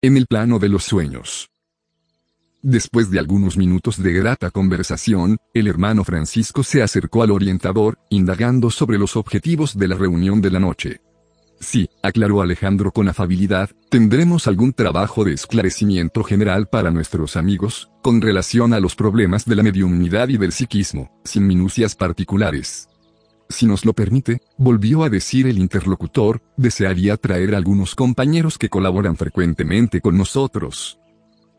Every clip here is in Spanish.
En el plano de los sueños. Después de algunos minutos de grata conversación, el hermano Francisco se acercó al orientador, indagando sobre los objetivos de la reunión de la noche. Sí, aclaró Alejandro con afabilidad, tendremos algún trabajo de esclarecimiento general para nuestros amigos, con relación a los problemas de la mediunidad y del psiquismo, sin minucias particulares. Si nos lo permite, volvió a decir el interlocutor, desearía traer algunos compañeros que colaboran frecuentemente con nosotros.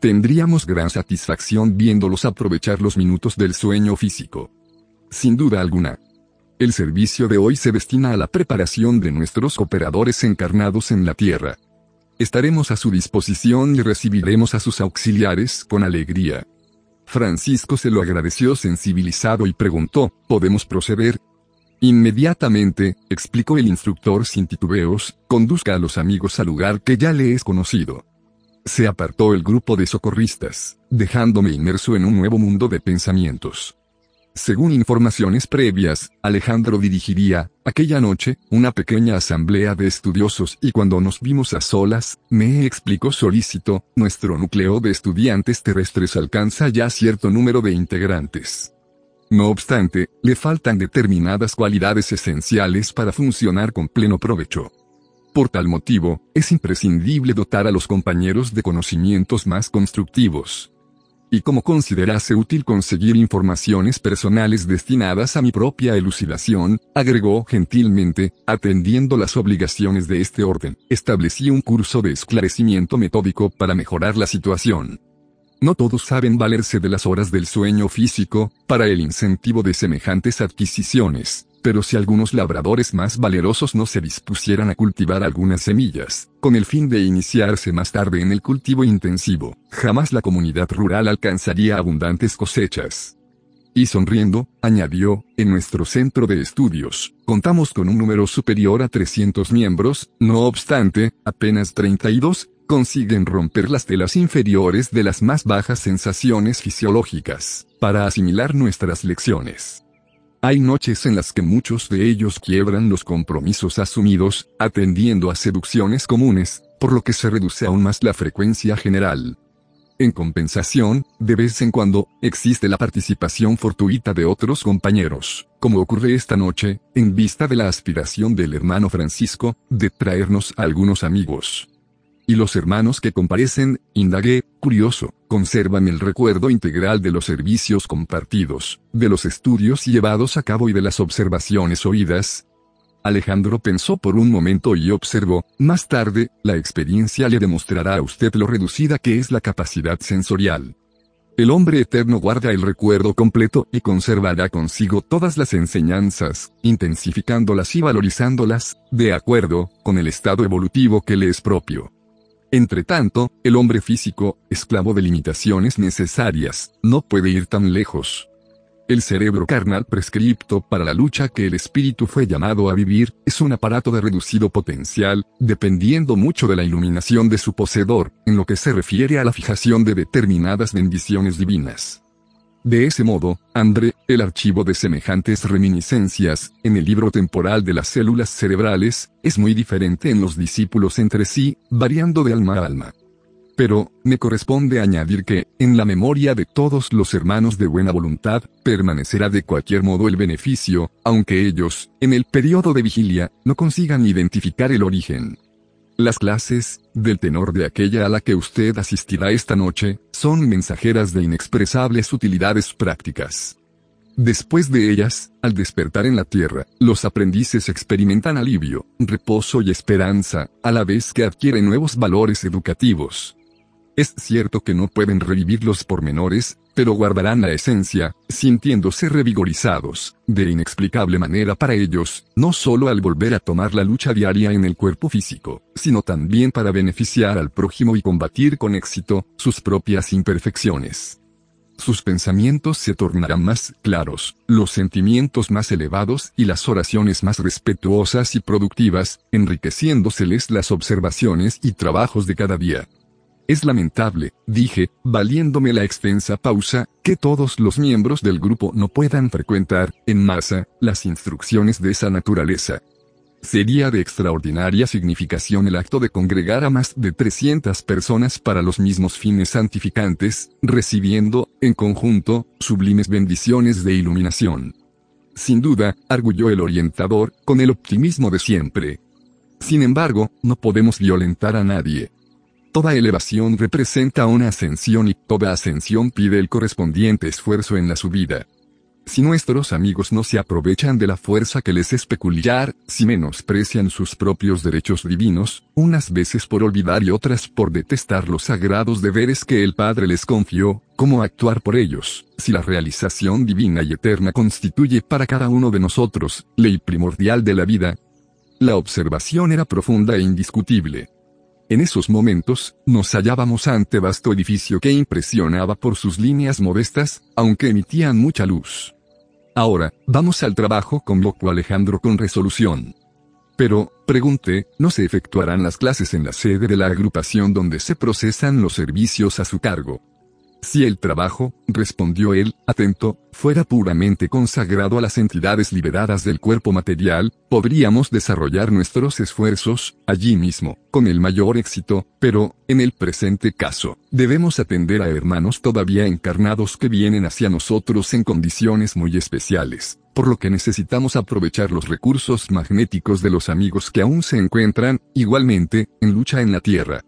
Tendríamos gran satisfacción viéndolos aprovechar los minutos del sueño físico. Sin duda alguna. El servicio de hoy se destina a la preparación de nuestros operadores encarnados en la Tierra. Estaremos a su disposición y recibiremos a sus auxiliares con alegría. Francisco se lo agradeció sensibilizado y preguntó, ¿podemos proceder? Inmediatamente, explicó el instructor sin titubeos, conduzca a los amigos al lugar que ya le es conocido. Se apartó el grupo de socorristas, dejándome inmerso en un nuevo mundo de pensamientos. Según informaciones previas, Alejandro dirigiría, aquella noche, una pequeña asamblea de estudiosos y cuando nos vimos a solas, me explicó solícito, nuestro núcleo de estudiantes terrestres alcanza ya cierto número de integrantes. No obstante, le faltan determinadas cualidades esenciales para funcionar con pleno provecho. Por tal motivo, es imprescindible dotar a los compañeros de conocimientos más constructivos. Y como considerase útil conseguir informaciones personales destinadas a mi propia elucidación, agregó gentilmente, atendiendo las obligaciones de este orden, establecí un curso de esclarecimiento metódico para mejorar la situación. No todos saben valerse de las horas del sueño físico, para el incentivo de semejantes adquisiciones. Pero si algunos labradores más valerosos no se dispusieran a cultivar algunas semillas, con el fin de iniciarse más tarde en el cultivo intensivo, jamás la comunidad rural alcanzaría abundantes cosechas. Y sonriendo, añadió, en nuestro centro de estudios, contamos con un número superior a 300 miembros, no obstante, apenas 32, consiguen romper las telas inferiores de las más bajas sensaciones fisiológicas, para asimilar nuestras lecciones. Hay noches en las que muchos de ellos quiebran los compromisos asumidos, atendiendo a seducciones comunes, por lo que se reduce aún más la frecuencia general. En compensación, de vez en cuando, existe la participación fortuita de otros compañeros, como ocurre esta noche, en vista de la aspiración del hermano Francisco, de traernos a algunos amigos. Y los hermanos que comparecen, indagué, curioso, conservan el recuerdo integral de los servicios compartidos, de los estudios llevados a cabo y de las observaciones oídas. Alejandro pensó por un momento y observó, más tarde, la experiencia le demostrará a usted lo reducida que es la capacidad sensorial. El hombre eterno guarda el recuerdo completo y conservará consigo todas las enseñanzas, intensificándolas y valorizándolas, de acuerdo con el estado evolutivo que le es propio. Entre tanto, el hombre físico, esclavo de limitaciones necesarias, no puede ir tan lejos. El cerebro carnal prescripto para la lucha que el espíritu fue llamado a vivir, es un aparato de reducido potencial, dependiendo mucho de la iluminación de su poseedor, en lo que se refiere a la fijación de determinadas bendiciones divinas. De ese modo, André, el archivo de semejantes reminiscencias, en el libro temporal de las células cerebrales, es muy diferente en los discípulos entre sí, variando de alma a alma. Pero, me corresponde añadir que, en la memoria de todos los hermanos de buena voluntad, permanecerá de cualquier modo el beneficio, aunque ellos, en el periodo de vigilia, no consigan identificar el origen. Las clases, del tenor de aquella a la que usted asistirá esta noche, son mensajeras de inexpresables utilidades prácticas. Después de ellas, al despertar en la tierra, los aprendices experimentan alivio, reposo y esperanza, a la vez que adquieren nuevos valores educativos. Es cierto que no pueden revivir los pormenores, pero guardarán la esencia, sintiéndose revigorizados, de inexplicable manera para ellos, no solo al volver a tomar la lucha diaria en el cuerpo físico, sino también para beneficiar al prójimo y combatir con éxito sus propias imperfecciones. Sus pensamientos se tornarán más claros, los sentimientos más elevados y las oraciones más respetuosas y productivas, enriqueciéndoseles las observaciones y trabajos de cada día. Es lamentable, dije, valiéndome la extensa pausa, que todos los miembros del grupo no puedan frecuentar, en masa, las instrucciones de esa naturaleza. Sería de extraordinaria significación el acto de congregar a más de 300 personas para los mismos fines santificantes, recibiendo, en conjunto, sublimes bendiciones de iluminación. Sin duda, arguyó el orientador, con el optimismo de siempre. Sin embargo, no podemos violentar a nadie. Toda elevación representa una ascensión y toda ascensión pide el correspondiente esfuerzo en la subida. Si nuestros amigos no se aprovechan de la fuerza que les es peculiar, si menosprecian sus propios derechos divinos, unas veces por olvidar y otras por detestar los sagrados deberes que el Padre les confió, ¿cómo actuar por ellos, si la realización divina y eterna constituye para cada uno de nosotros, ley primordial de la vida? La observación era profunda e indiscutible. En esos momentos, nos hallábamos ante vasto edificio que impresionaba por sus líneas modestas, aunque emitían mucha luz. Ahora, vamos al trabajo, convocó Alejandro con resolución. Pero, pregunté, ¿no se efectuarán las clases en la sede de la agrupación donde se procesan los servicios a su cargo? Si el trabajo, respondió él, atento, fuera puramente consagrado a las entidades liberadas del cuerpo material, podríamos desarrollar nuestros esfuerzos, allí mismo, con el mayor éxito, pero, en el presente caso, debemos atender a hermanos todavía encarnados que vienen hacia nosotros en condiciones muy especiales, por lo que necesitamos aprovechar los recursos magnéticos de los amigos que aún se encuentran, igualmente, en lucha en la Tierra.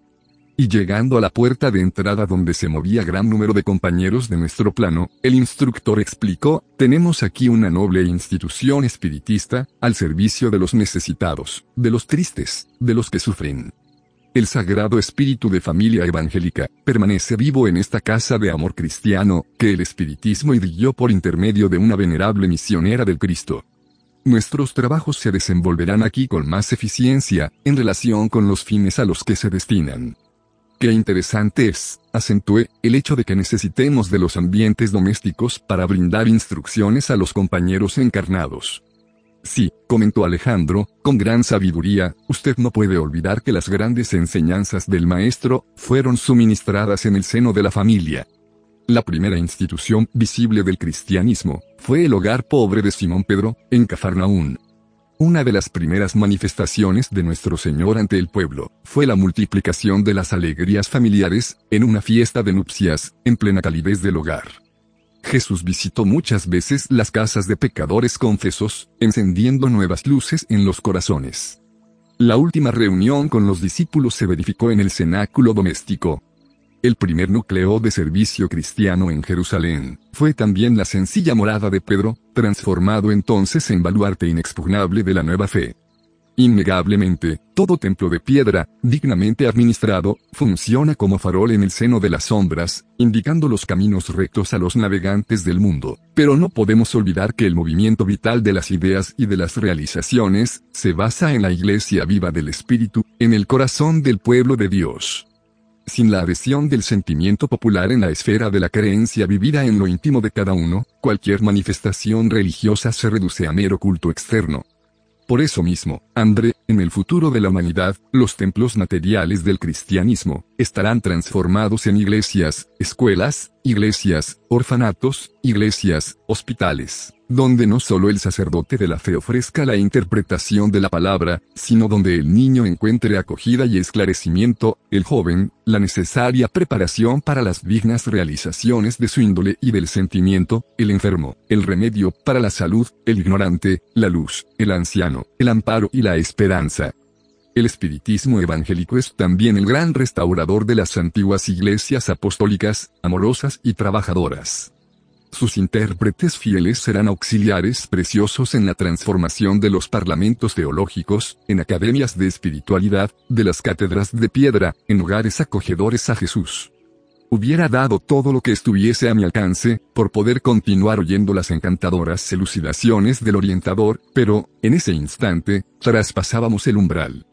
Y llegando a la puerta de entrada donde se movía gran número de compañeros de nuestro plano, el instructor explicó, tenemos aquí una noble institución espiritista, al servicio de los necesitados, de los tristes, de los que sufren. El sagrado espíritu de familia evangélica, permanece vivo en esta casa de amor cristiano, que el espiritismo irguió por intermedio de una venerable misionera del Cristo. Nuestros trabajos se desenvolverán aquí con más eficiencia, en relación con los fines a los que se destinan. Qué interesante es, acentué, el hecho de que necesitemos de los ambientes domésticos para brindar instrucciones a los compañeros encarnados. Sí, comentó Alejandro, con gran sabiduría, usted no puede olvidar que las grandes enseñanzas del Maestro fueron suministradas en el seno de la familia. La primera institución visible del cristianismo fue el hogar pobre de Simón Pedro, en Cafarnaún. Una de las primeras manifestaciones de nuestro Señor ante el pueblo, fue la multiplicación de las alegrías familiares, en una fiesta de nupcias, en plena calidez del hogar. Jesús visitó muchas veces las casas de pecadores confesos, encendiendo nuevas luces en los corazones. La última reunión con los discípulos se verificó en el cenáculo doméstico, el primer núcleo de servicio cristiano en Jerusalén, fue también la sencilla morada de Pedro, transformado entonces en baluarte inexpugnable de la nueva fe. Innegablemente, todo templo de piedra, dignamente administrado, funciona como farol en el seno de las sombras, indicando los caminos rectos a los navegantes del mundo. Pero no podemos olvidar que el movimiento vital de las ideas y de las realizaciones, se basa en la iglesia viva del Espíritu, en el corazón del pueblo de Dios. Sin la adhesión del sentimiento popular en la esfera de la creencia vivida en lo íntimo de cada uno, cualquier manifestación religiosa se reduce a mero culto externo. Por eso mismo, André, en el futuro de la humanidad, los templos materiales del cristianismo, estarán transformados en iglesias, escuelas, iglesias, orfanatos, iglesias, hospitales donde no solo el sacerdote de la fe ofrezca la interpretación de la palabra, sino donde el niño encuentre acogida y esclarecimiento, el joven, la necesaria preparación para las dignas realizaciones de su índole y del sentimiento, el enfermo, el remedio para la salud, el ignorante, la luz, el anciano, el amparo y la esperanza. El espiritismo evangélico es también el gran restaurador de las antiguas iglesias apostólicas, amorosas y trabajadoras. Sus intérpretes fieles serán auxiliares preciosos en la transformación de los parlamentos teológicos, en academias de espiritualidad, de las cátedras de piedra, en hogares acogedores a Jesús. Hubiera dado todo lo que estuviese a mi alcance, por poder continuar oyendo las encantadoras elucidaciones del orientador, pero, en ese instante, traspasábamos el umbral.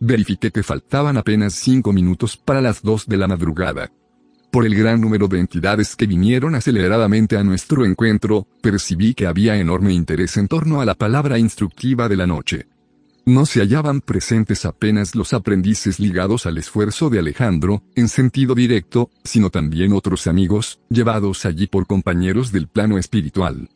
Verifiqué que faltaban apenas cinco minutos para las dos de la madrugada. Por el gran número de entidades que vinieron aceleradamente a nuestro encuentro, percibí que había enorme interés en torno a la palabra instructiva de la noche. No se hallaban presentes apenas los aprendices ligados al esfuerzo de Alejandro, en sentido directo, sino también otros amigos, llevados allí por compañeros del plano espiritual.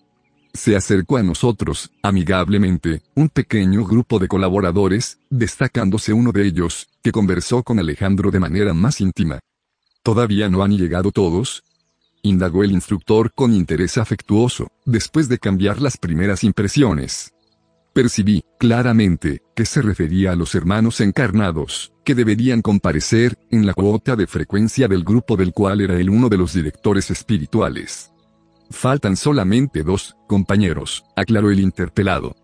Se acercó a nosotros, amigablemente, un pequeño grupo de colaboradores, destacándose uno de ellos, que conversó con Alejandro de manera más íntima. ¿Todavía no han llegado todos? indagó el instructor con interés afectuoso, después de cambiar las primeras impresiones. Percibí, claramente, que se refería a los hermanos encarnados, que deberían comparecer, en la cuota de frecuencia del grupo del cual era el uno de los directores espirituales. Faltan solamente dos, compañeros, aclaró el interpelado.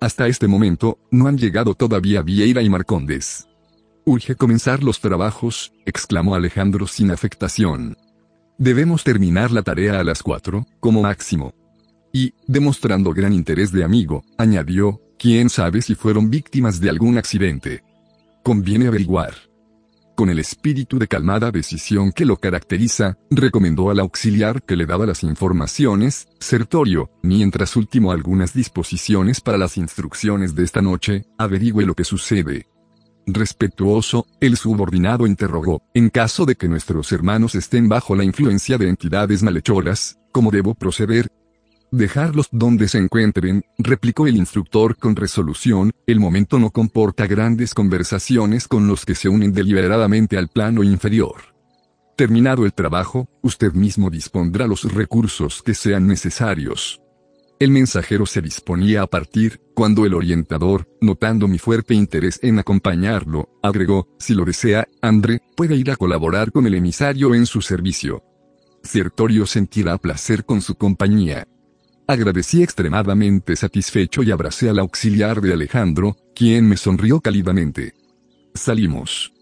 Hasta este momento, no han llegado todavía Vieira y Marcondes. Urge comenzar los trabajos, exclamó Alejandro sin afectación. Debemos terminar la tarea a las cuatro, como máximo. Y, demostrando gran interés de amigo, añadió, quién sabe si fueron víctimas de algún accidente. Conviene averiguar. Con el espíritu de calmada decisión que lo caracteriza, recomendó al auxiliar que le daba las informaciones, Sertorio, mientras último algunas disposiciones para las instrucciones de esta noche, averigüe lo que sucede. Respetuoso, el subordinado interrogó, en caso de que nuestros hermanos estén bajo la influencia de entidades malhechoras, ¿cómo debo proceder? Dejarlos donde se encuentren, replicó el instructor con resolución, el momento no comporta grandes conversaciones con los que se unen deliberadamente al plano inferior. Terminado el trabajo, usted mismo dispondrá los recursos que sean necesarios. El mensajero se disponía a partir, cuando el orientador, notando mi fuerte interés en acompañarlo, agregó, si lo desea, André, puede ir a colaborar con el emisario en su servicio. Ciertorio sentirá placer con su compañía. Agradecí extremadamente satisfecho y abracé al auxiliar de Alejandro, quien me sonrió cálidamente. Salimos.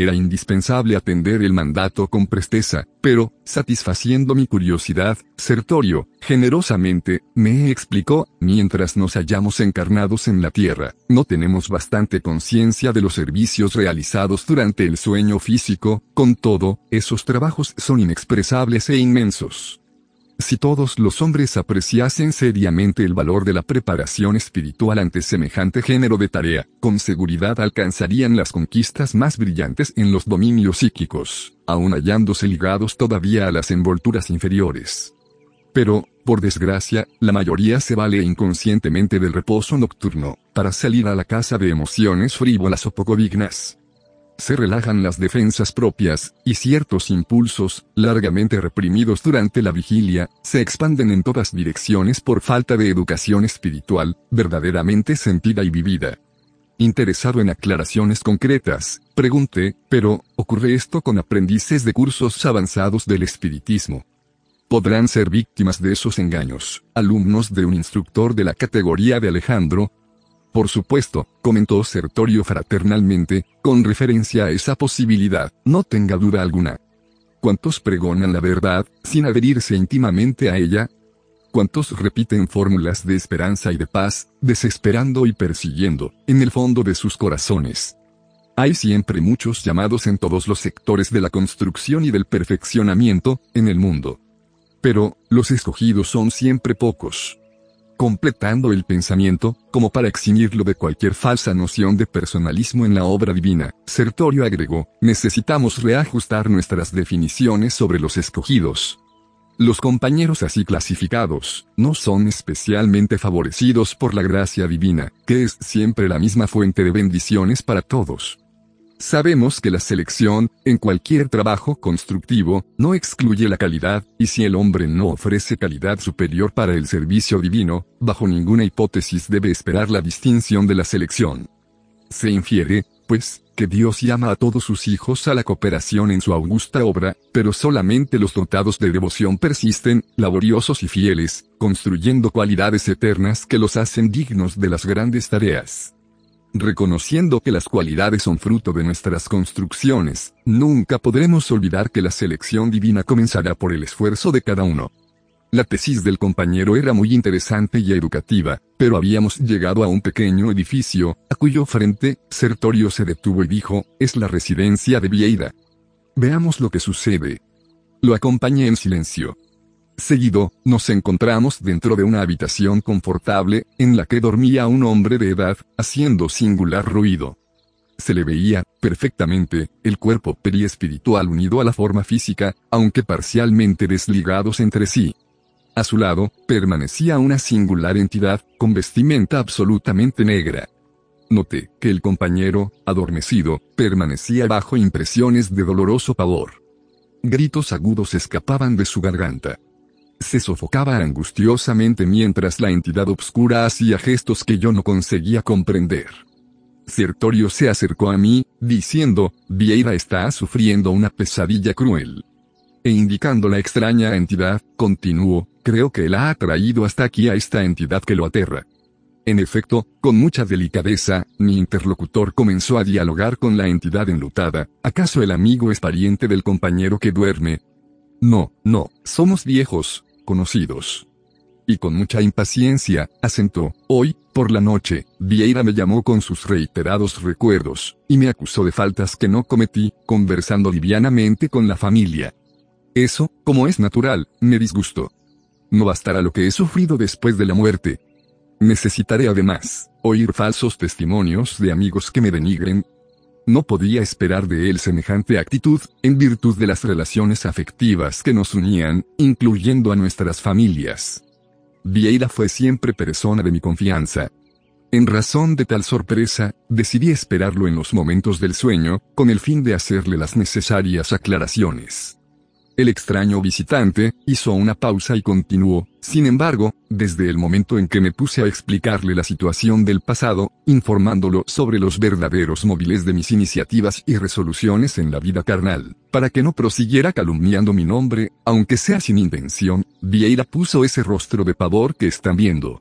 Era indispensable atender el mandato con presteza, pero, satisfaciendo mi curiosidad, Sertorio, generosamente, me explicó, mientras nos hallamos encarnados en la Tierra, no tenemos bastante conciencia de los servicios realizados durante el sueño físico, con todo, esos trabajos son inexpresables e inmensos. Si todos los hombres apreciasen seriamente el valor de la preparación espiritual ante semejante género de tarea, con seguridad alcanzarían las conquistas más brillantes en los dominios psíquicos, aun hallándose ligados todavía a las envolturas inferiores. Pero, por desgracia, la mayoría se vale inconscientemente del reposo nocturno, para salir a la casa de emociones frívolas o poco dignas se relajan las defensas propias, y ciertos impulsos, largamente reprimidos durante la vigilia, se expanden en todas direcciones por falta de educación espiritual, verdaderamente sentida y vivida. Interesado en aclaraciones concretas, pregunté, pero, ¿ocurre esto con aprendices de cursos avanzados del espiritismo? podrán ser víctimas de esos engaños, alumnos de un instructor de la categoría de Alejandro, por supuesto, comentó Sertorio fraternalmente, con referencia a esa posibilidad, no tenga duda alguna. ¿Cuántos pregonan la verdad, sin adherirse íntimamente a ella? ¿Cuántos repiten fórmulas de esperanza y de paz, desesperando y persiguiendo, en el fondo de sus corazones? Hay siempre muchos llamados en todos los sectores de la construcción y del perfeccionamiento, en el mundo. Pero, los escogidos son siempre pocos completando el pensamiento, como para eximirlo de cualquier falsa noción de personalismo en la obra divina, Sertorio agregó, necesitamos reajustar nuestras definiciones sobre los escogidos. Los compañeros así clasificados, no son especialmente favorecidos por la gracia divina, que es siempre la misma fuente de bendiciones para todos. Sabemos que la selección, en cualquier trabajo constructivo, no excluye la calidad, y si el hombre no ofrece calidad superior para el servicio divino, bajo ninguna hipótesis debe esperar la distinción de la selección. Se infiere, pues, que Dios llama a todos sus hijos a la cooperación en su augusta obra, pero solamente los dotados de devoción persisten, laboriosos y fieles, construyendo cualidades eternas que los hacen dignos de las grandes tareas. Reconociendo que las cualidades son fruto de nuestras construcciones, nunca podremos olvidar que la selección divina comenzará por el esfuerzo de cada uno. La tesis del compañero era muy interesante y educativa, pero habíamos llegado a un pequeño edificio, a cuyo frente, Sertorio se detuvo y dijo, es la residencia de Vieira. Veamos lo que sucede. Lo acompañé en silencio. Seguido, nos encontramos dentro de una habitación confortable, en la que dormía un hombre de edad, haciendo singular ruido. Se le veía, perfectamente, el cuerpo periespiritual unido a la forma física, aunque parcialmente desligados entre sí. A su lado, permanecía una singular entidad, con vestimenta absolutamente negra. Noté que el compañero, adormecido, permanecía bajo impresiones de doloroso pavor. Gritos agudos escapaban de su garganta. Se sofocaba angustiosamente mientras la entidad obscura hacía gestos que yo no conseguía comprender. Sertorio se acercó a mí, diciendo, Vieira está sufriendo una pesadilla cruel. E indicando la extraña entidad, continuó, creo que él ha atraído hasta aquí a esta entidad que lo aterra. En efecto, con mucha delicadeza, mi interlocutor comenzó a dialogar con la entidad enlutada, ¿acaso el amigo es pariente del compañero que duerme? No, no, somos viejos, conocidos. Y con mucha impaciencia, asentó, hoy, por la noche, Vieira me llamó con sus reiterados recuerdos, y me acusó de faltas que no cometí, conversando livianamente con la familia. Eso, como es natural, me disgustó. No bastará lo que he sufrido después de la muerte. Necesitaré además, oír falsos testimonios de amigos que me denigren. No podía esperar de él semejante actitud, en virtud de las relaciones afectivas que nos unían, incluyendo a nuestras familias. Vieira fue siempre persona de mi confianza. En razón de tal sorpresa, decidí esperarlo en los momentos del sueño, con el fin de hacerle las necesarias aclaraciones. El extraño visitante, hizo una pausa y continuó, sin embargo, desde el momento en que me puse a explicarle la situación del pasado, informándolo sobre los verdaderos móviles de mis iniciativas y resoluciones en la vida carnal, para que no prosiguiera calumniando mi nombre, aunque sea sin intención, Vieira puso ese rostro de pavor que están viendo.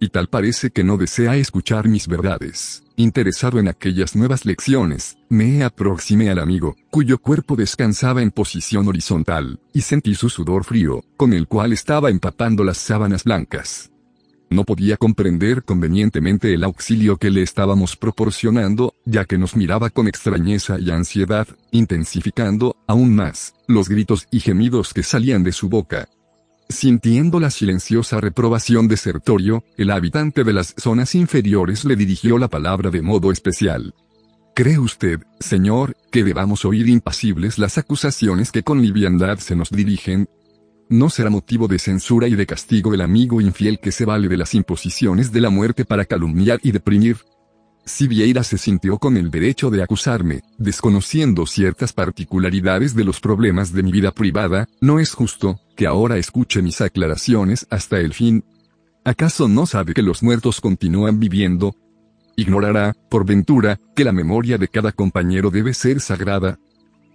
Y tal parece que no desea escuchar mis verdades. Interesado en aquellas nuevas lecciones, me aproximé al amigo, cuyo cuerpo descansaba en posición horizontal, y sentí su sudor frío, con el cual estaba empapando las sábanas blancas. No podía comprender convenientemente el auxilio que le estábamos proporcionando, ya que nos miraba con extrañeza y ansiedad, intensificando, aún más, los gritos y gemidos que salían de su boca. Sintiendo la silenciosa reprobación de Sertorio, el habitante de las zonas inferiores le dirigió la palabra de modo especial. ¿Cree usted, señor, que debamos oír impasibles las acusaciones que con liviandad se nos dirigen? ¿No será motivo de censura y de castigo el amigo infiel que se vale de las imposiciones de la muerte para calumniar y deprimir? Si Vieira se sintió con el derecho de acusarme, desconociendo ciertas particularidades de los problemas de mi vida privada, no es justo, que ahora escuche mis aclaraciones hasta el fin. ¿Acaso no sabe que los muertos continúan viviendo? ¿Ignorará, por ventura, que la memoria de cada compañero debe ser sagrada?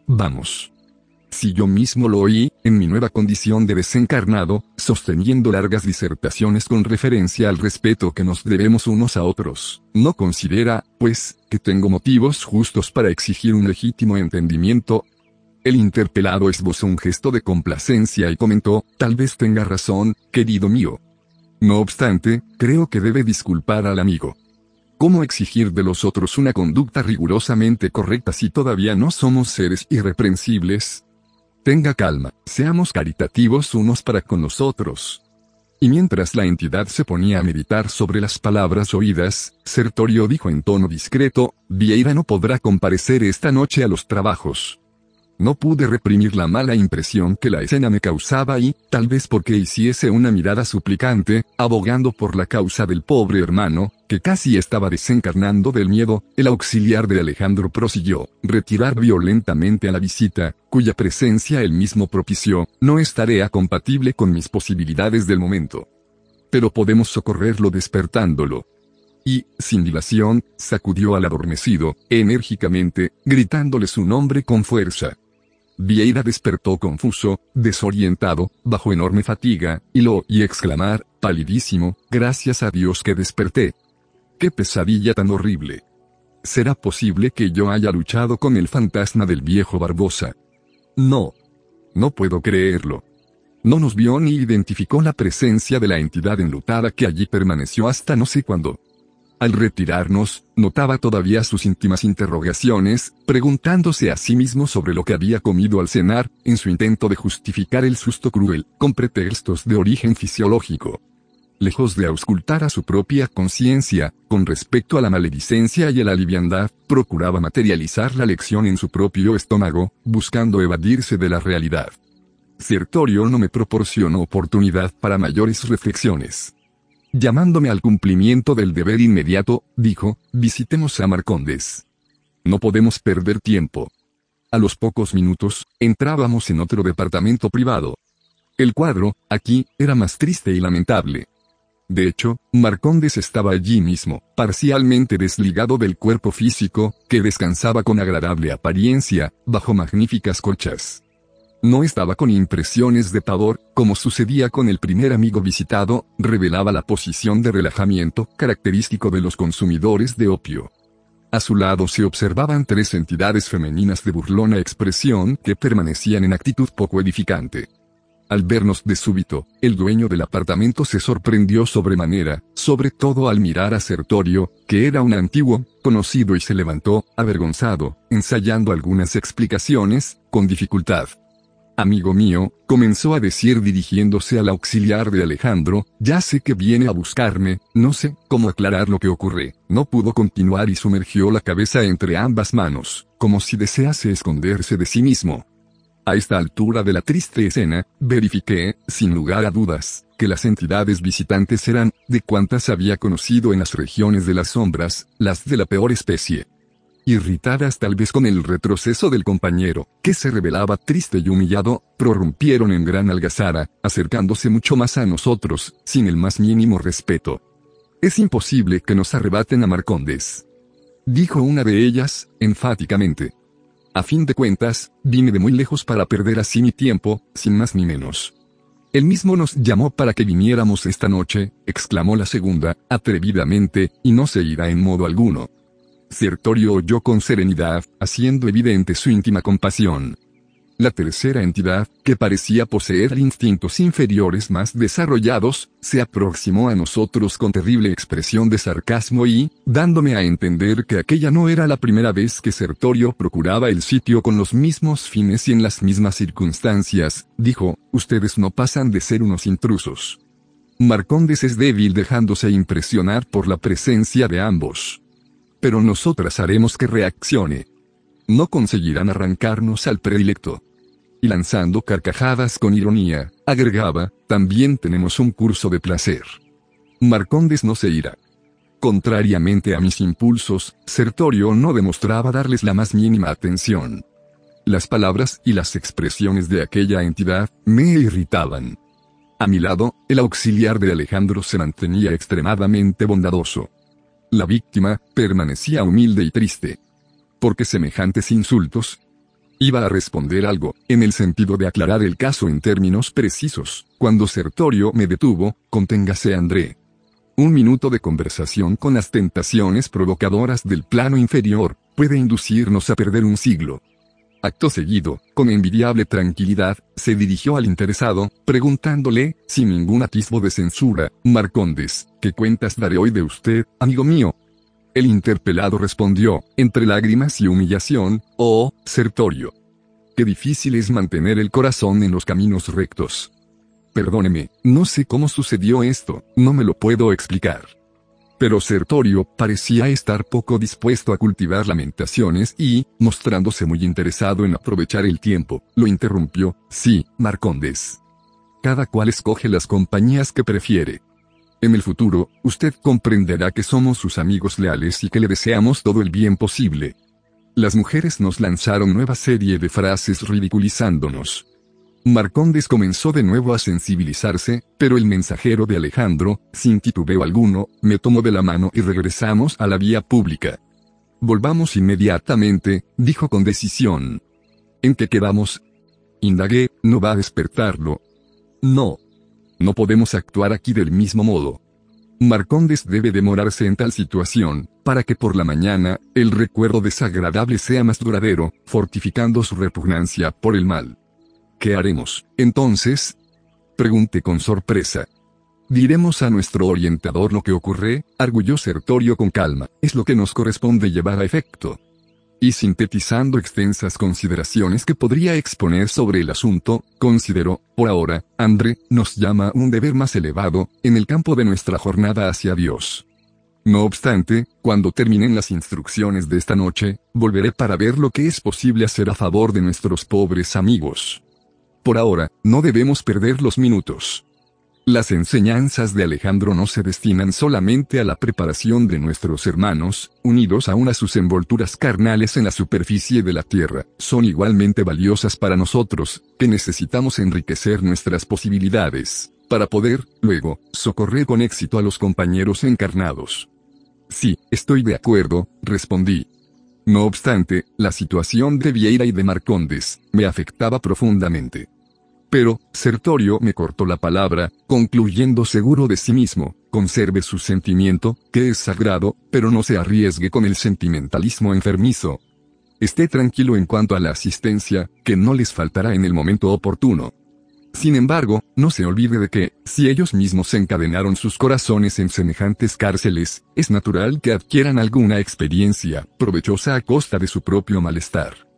Vamos si yo mismo lo oí, en mi nueva condición de desencarnado, sosteniendo largas disertaciones con referencia al respeto que nos debemos unos a otros, no considera, pues, que tengo motivos justos para exigir un legítimo entendimiento. El interpelado esbozó un gesto de complacencia y comentó, tal vez tenga razón, querido mío. No obstante, creo que debe disculpar al amigo. ¿Cómo exigir de los otros una conducta rigurosamente correcta si todavía no somos seres irreprensibles? Tenga calma, seamos caritativos unos para con los otros. Y mientras la entidad se ponía a meditar sobre las palabras oídas, Sertorio dijo en tono discreto, Vieira no podrá comparecer esta noche a los trabajos. No pude reprimir la mala impresión que la escena me causaba y, tal vez porque hiciese una mirada suplicante, abogando por la causa del pobre hermano, que casi estaba desencarnando del miedo, el auxiliar de Alejandro prosiguió, retirar violentamente a la visita, cuya presencia él mismo propició, no es tarea compatible con mis posibilidades del momento. Pero podemos socorrerlo despertándolo. Y, sin dilación, sacudió al adormecido, enérgicamente, gritándole su nombre con fuerza. Vieira despertó confuso, desorientado, bajo enorme fatiga, y lo oí exclamar, palidísimo, gracias a Dios que desperté. ¡Qué pesadilla tan horrible! ¿Será posible que yo haya luchado con el fantasma del viejo Barbosa? No. No puedo creerlo. No nos vio ni identificó la presencia de la entidad enlutada que allí permaneció hasta no sé cuándo. Al retirarnos, notaba todavía sus íntimas interrogaciones, preguntándose a sí mismo sobre lo que había comido al cenar, en su intento de justificar el susto cruel, con pretextos de origen fisiológico. Lejos de auscultar a su propia conciencia, con respecto a la maledicencia y a la liviandad, procuraba materializar la lección en su propio estómago, buscando evadirse de la realidad. Sertorio no me proporcionó oportunidad para mayores reflexiones. Llamándome al cumplimiento del deber inmediato, dijo, visitemos a Marcondes. No podemos perder tiempo. A los pocos minutos, entrábamos en otro departamento privado. El cuadro, aquí, era más triste y lamentable. De hecho, Marcondes estaba allí mismo, parcialmente desligado del cuerpo físico, que descansaba con agradable apariencia, bajo magníficas colchas. No estaba con impresiones de pavor, como sucedía con el primer amigo visitado, revelaba la posición de relajamiento característico de los consumidores de opio. A su lado se observaban tres entidades femeninas de burlona expresión que permanecían en actitud poco edificante. Al vernos de súbito, el dueño del apartamento se sorprendió sobremanera, sobre todo al mirar a Sertorio, que era un antiguo, conocido y se levantó, avergonzado, ensayando algunas explicaciones, con dificultad. Amigo mío, comenzó a decir dirigiéndose al auxiliar de Alejandro, ya sé que viene a buscarme, no sé cómo aclarar lo que ocurre. No pudo continuar y sumergió la cabeza entre ambas manos, como si desease esconderse de sí mismo. A esta altura de la triste escena, verifiqué, sin lugar a dudas, que las entidades visitantes eran, de cuantas había conocido en las regiones de las sombras, las de la peor especie. Irritadas tal vez con el retroceso del compañero, que se revelaba triste y humillado, prorrumpieron en gran algazara, acercándose mucho más a nosotros, sin el más mínimo respeto. Es imposible que nos arrebaten a Marcondes. Dijo una de ellas, enfáticamente. A fin de cuentas, vine de muy lejos para perder así mi tiempo, sin más ni menos. Él mismo nos llamó para que viniéramos esta noche, exclamó la segunda, atrevidamente, y no se irá en modo alguno. Sertorio oyó con serenidad, haciendo evidente su íntima compasión. La tercera entidad, que parecía poseer instintos inferiores más desarrollados, se aproximó a nosotros con terrible expresión de sarcasmo y, dándome a entender que aquella no era la primera vez que Sertorio procuraba el sitio con los mismos fines y en las mismas circunstancias, dijo, ustedes no pasan de ser unos intrusos. Marcondes es débil dejándose impresionar por la presencia de ambos. Pero nosotras haremos que reaccione no conseguirán arrancarnos al predilecto. Y lanzando carcajadas con ironía, agregaba, también tenemos un curso de placer. Marcondes no se irá. Contrariamente a mis impulsos, Sertorio no demostraba darles la más mínima atención. Las palabras y las expresiones de aquella entidad me irritaban. A mi lado, el auxiliar de Alejandro se mantenía extremadamente bondadoso. La víctima permanecía humilde y triste porque semejantes insultos? Iba a responder algo, en el sentido de aclarar el caso en términos precisos, cuando Sertorio me detuvo, conténgase André. Un minuto de conversación con las tentaciones provocadoras del plano inferior, puede inducirnos a perder un siglo. Acto seguido, con envidiable tranquilidad, se dirigió al interesado, preguntándole, sin ningún atisbo de censura, Marcondes, ¿qué cuentas daré hoy de usted, amigo mío? El interpelado respondió, entre lágrimas y humillación, oh, Sertorio. Qué difícil es mantener el corazón en los caminos rectos. Perdóneme, no sé cómo sucedió esto, no me lo puedo explicar. Pero Sertorio parecía estar poco dispuesto a cultivar lamentaciones y, mostrándose muy interesado en aprovechar el tiempo, lo interrumpió, sí, Marcondes. Cada cual escoge las compañías que prefiere. En el futuro, usted comprenderá que somos sus amigos leales y que le deseamos todo el bien posible. Las mujeres nos lanzaron nueva serie de frases ridiculizándonos. Marcondes comenzó de nuevo a sensibilizarse, pero el mensajero de Alejandro, sin titubeo alguno, me tomó de la mano y regresamos a la vía pública. Volvamos inmediatamente, dijo con decisión. ¿En qué quedamos? Indagué, no va a despertarlo. No, no podemos actuar aquí del mismo modo. Marcondes debe demorarse en tal situación, para que por la mañana, el recuerdo desagradable sea más duradero, fortificando su repugnancia por el mal. ¿Qué haremos, entonces? Pregunté con sorpresa. Diremos a nuestro orientador lo que ocurre, arguyó Sertorio con calma, es lo que nos corresponde llevar a efecto y sintetizando extensas consideraciones que podría exponer sobre el asunto, consideró, por ahora, André, nos llama un deber más elevado, en el campo de nuestra jornada hacia Dios. No obstante, cuando terminen las instrucciones de esta noche, volveré para ver lo que es posible hacer a favor de nuestros pobres amigos. Por ahora, no debemos perder los minutos. Las enseñanzas de Alejandro no se destinan solamente a la preparación de nuestros hermanos, unidos aún a sus envolturas carnales en la superficie de la tierra, son igualmente valiosas para nosotros, que necesitamos enriquecer nuestras posibilidades, para poder, luego, socorrer con éxito a los compañeros encarnados. Sí, estoy de acuerdo, respondí. No obstante, la situación de Vieira y de Marcondes, me afectaba profundamente. Pero, Sertorio me cortó la palabra, concluyendo seguro de sí mismo, conserve su sentimiento, que es sagrado, pero no se arriesgue con el sentimentalismo enfermizo. Esté tranquilo en cuanto a la asistencia, que no les faltará en el momento oportuno. Sin embargo, no se olvide de que, si ellos mismos encadenaron sus corazones en semejantes cárceles, es natural que adquieran alguna experiencia provechosa a costa de su propio malestar.